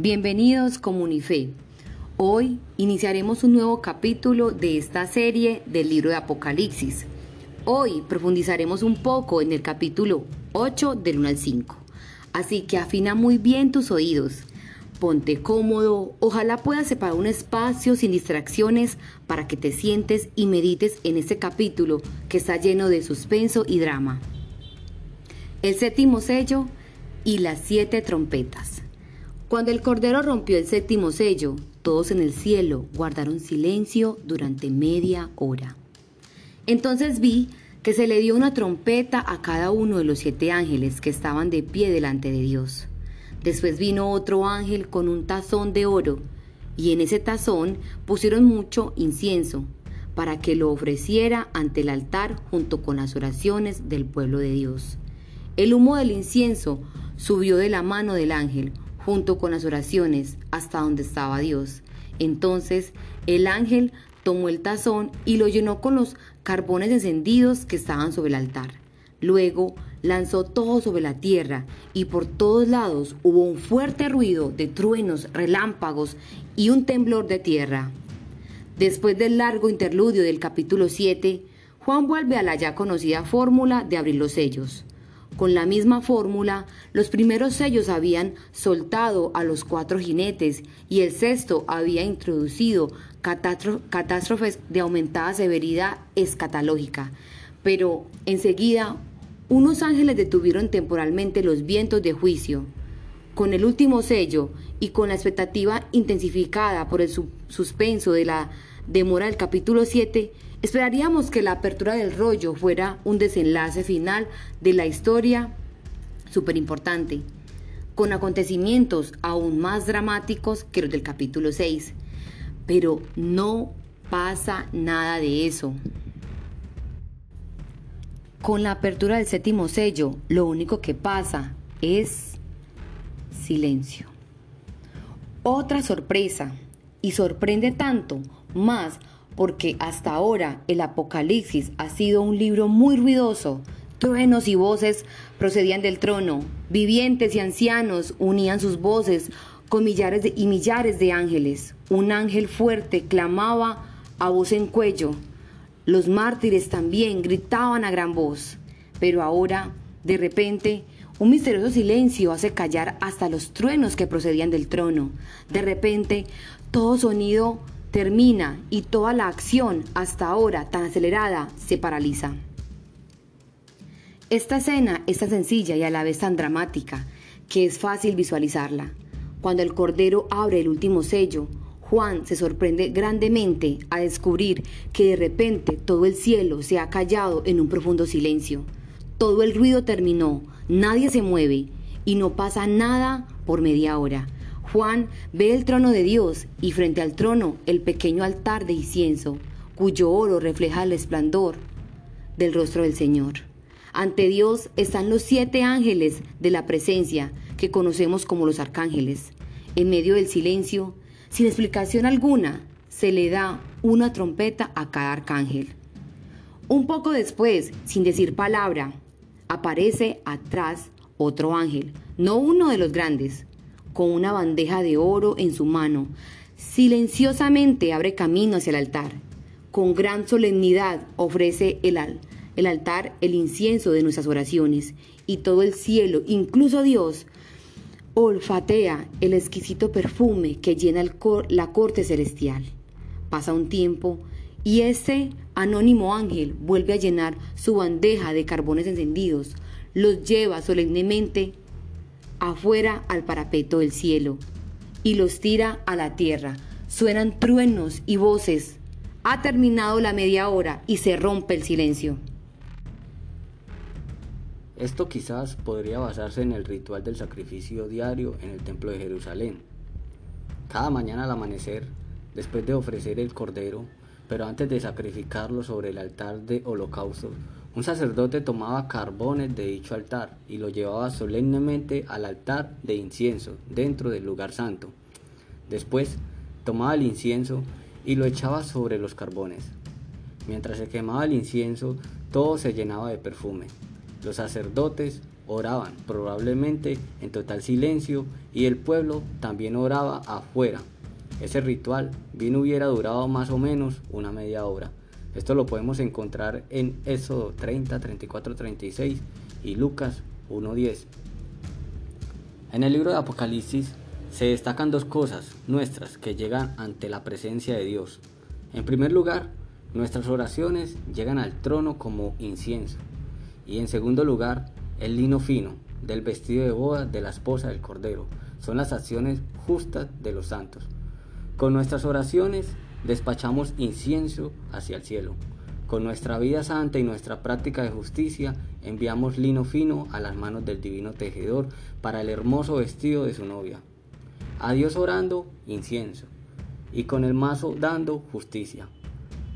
Bienvenidos Comunife. Hoy iniciaremos un nuevo capítulo de esta serie del libro de Apocalipsis. Hoy profundizaremos un poco en el capítulo 8 del 1 al 5. Así que afina muy bien tus oídos. Ponte cómodo, ojalá puedas separar un espacio sin distracciones para que te sientes y medites en este capítulo que está lleno de suspenso y drama. El séptimo sello y las siete trompetas. Cuando el Cordero rompió el séptimo sello, todos en el cielo guardaron silencio durante media hora. Entonces vi que se le dio una trompeta a cada uno de los siete ángeles que estaban de pie delante de Dios. Después vino otro ángel con un tazón de oro, y en ese tazón pusieron mucho incienso, para que lo ofreciera ante el altar junto con las oraciones del pueblo de Dios. El humo del incienso subió de la mano del ángel, junto con las oraciones, hasta donde estaba Dios. Entonces el ángel tomó el tazón y lo llenó con los carbones encendidos que estaban sobre el altar. Luego lanzó todo sobre la tierra y por todos lados hubo un fuerte ruido de truenos, relámpagos y un temblor de tierra. Después del largo interludio del capítulo 7, Juan vuelve a la ya conocida fórmula de abrir los sellos. Con la misma fórmula, los primeros sellos habían soltado a los cuatro jinetes y el sexto había introducido catástrofes de aumentada severidad escatológica. Pero enseguida, unos ángeles detuvieron temporalmente los vientos de juicio. Con el último sello y con la expectativa intensificada por el suspenso de la demora del capítulo 7, Esperaríamos que la apertura del rollo fuera un desenlace final de la historia súper importante, con acontecimientos aún más dramáticos que los del capítulo 6. Pero no pasa nada de eso. Con la apertura del séptimo sello, lo único que pasa es silencio. Otra sorpresa, y sorprende tanto más porque hasta ahora el Apocalipsis ha sido un libro muy ruidoso. Truenos y voces procedían del trono, vivientes y ancianos unían sus voces con millares y millares de ángeles. Un ángel fuerte clamaba a voz en cuello. Los mártires también gritaban a gran voz. Pero ahora, de repente, un misterioso silencio hace callar hasta los truenos que procedían del trono. De repente, todo sonido termina y toda la acción hasta ahora tan acelerada se paraliza. Esta escena es tan sencilla y a la vez tan dramática que es fácil visualizarla. Cuando el Cordero abre el último sello, Juan se sorprende grandemente a descubrir que de repente todo el cielo se ha callado en un profundo silencio. Todo el ruido terminó, nadie se mueve y no pasa nada por media hora. Juan ve el trono de Dios y frente al trono el pequeño altar de incienso, cuyo oro refleja el esplendor del rostro del Señor. Ante Dios están los siete ángeles de la presencia, que conocemos como los arcángeles. En medio del silencio, sin explicación alguna, se le da una trompeta a cada arcángel. Un poco después, sin decir palabra, aparece atrás otro ángel, no uno de los grandes, con una bandeja de oro en su mano. Silenciosamente abre camino hacia el altar. Con gran solemnidad ofrece el, el altar el incienso de nuestras oraciones y todo el cielo, incluso Dios, olfatea el exquisito perfume que llena la corte celestial. Pasa un tiempo y ese anónimo ángel vuelve a llenar su bandeja de carbones encendidos, los lleva solemnemente afuera al parapeto del cielo y los tira a la tierra. Suenan truenos y voces. Ha terminado la media hora y se rompe el silencio. Esto quizás podría basarse en el ritual del sacrificio diario en el templo de Jerusalén. Cada mañana al amanecer, después de ofrecer el cordero, pero antes de sacrificarlo sobre el altar de holocausto, un sacerdote tomaba carbones de dicho altar y lo llevaba solemnemente al altar de incienso dentro del lugar santo. Después tomaba el incienso y lo echaba sobre los carbones. Mientras se quemaba el incienso, todo se llenaba de perfume. Los sacerdotes oraban, probablemente en total silencio, y el pueblo también oraba afuera. Ese ritual bien hubiera durado más o menos una media hora. Esto lo podemos encontrar en Éxodo 30, 34, 36 y Lucas 1.10. En el libro de Apocalipsis se destacan dos cosas nuestras que llegan ante la presencia de Dios. En primer lugar, nuestras oraciones llegan al trono como incienso. Y en segundo lugar, el lino fino del vestido de boda de la esposa del Cordero. Son las acciones justas de los santos. Con nuestras oraciones despachamos incienso hacia el cielo. Con nuestra vida santa y nuestra práctica de justicia enviamos lino fino a las manos del divino tejedor para el hermoso vestido de su novia. A Dios orando, incienso, y con el mazo dando justicia.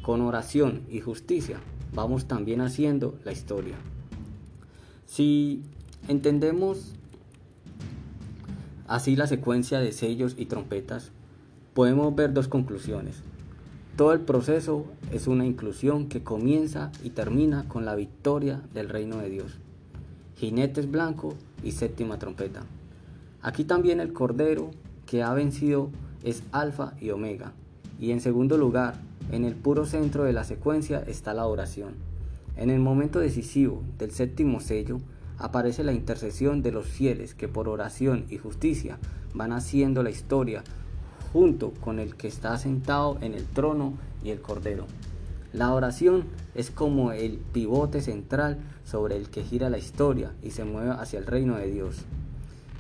Con oración y justicia vamos también haciendo la historia. Si entendemos así la secuencia de sellos y trompetas, podemos ver dos conclusiones. Todo el proceso es una inclusión que comienza y termina con la victoria del reino de Dios. Jinetes blanco y séptima trompeta. Aquí también el Cordero que ha vencido es alfa y omega. Y en segundo lugar, en el puro centro de la secuencia está la oración. En el momento decisivo del séptimo sello aparece la intercesión de los fieles que por oración y justicia van haciendo la historia junto con el que está sentado en el trono y el cordero. La oración es como el pivote central sobre el que gira la historia y se mueve hacia el reino de Dios.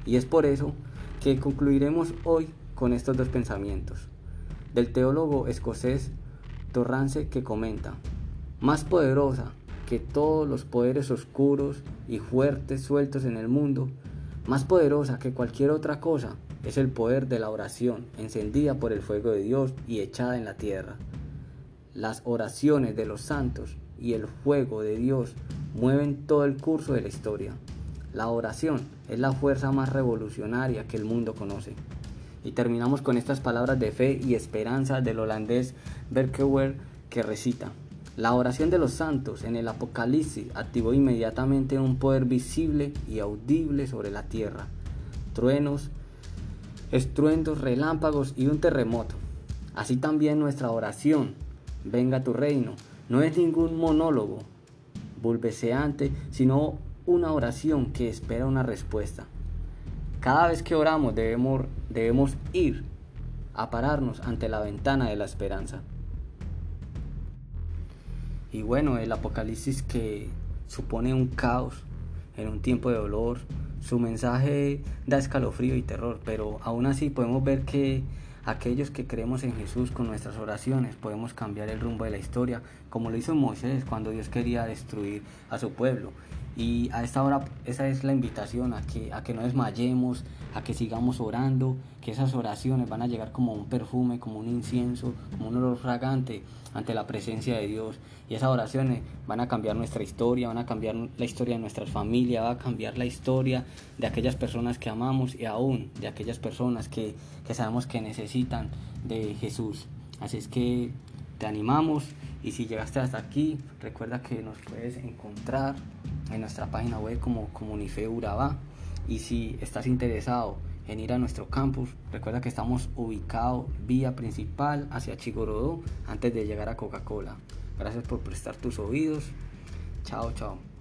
Y es por eso que concluiremos hoy con estos dos pensamientos. Del teólogo escocés Torrance que comenta, más poderosa que todos los poderes oscuros y fuertes sueltos en el mundo, más poderosa que cualquier otra cosa, es el poder de la oración, encendida por el fuego de Dios y echada en la tierra. Las oraciones de los santos y el fuego de Dios mueven todo el curso de la historia. La oración es la fuerza más revolucionaria que el mundo conoce. Y terminamos con estas palabras de fe y esperanza del holandés Berkeuer que recita. La oración de los santos en el Apocalipsis activó inmediatamente un poder visible y audible sobre la tierra. Truenos, estruendos, relámpagos y un terremoto. Así también nuestra oración, venga tu reino, no es ningún monólogo bulbeceante, sino una oración que espera una respuesta. Cada vez que oramos debemos, debemos ir a pararnos ante la ventana de la esperanza. Y bueno, el apocalipsis que supone un caos en un tiempo de dolor, su mensaje da escalofrío y terror, pero aún así podemos ver que aquellos que creemos en Jesús con nuestras oraciones podemos cambiar el rumbo de la historia, como lo hizo Moisés cuando Dios quería destruir a su pueblo. Y a esta hora esa es la invitación a que, a que no desmayemos, a que sigamos orando, que esas oraciones van a llegar como un perfume, como un incienso, como un olor fragante ante la presencia de Dios. Y esas oraciones van a cambiar nuestra historia, van a cambiar la historia de nuestras familias, va a cambiar la historia de aquellas personas que amamos y aún de aquellas personas que, que sabemos que necesitan de Jesús. Así es que te animamos y si llegaste hasta aquí, recuerda que nos puedes encontrar en nuestra página web como Comunife Urabá. Y si estás interesado en ir a nuestro campus, recuerda que estamos ubicados vía principal hacia Chigorodó antes de llegar a Coca-Cola. Gracias por prestar tus oídos. Chao, chao.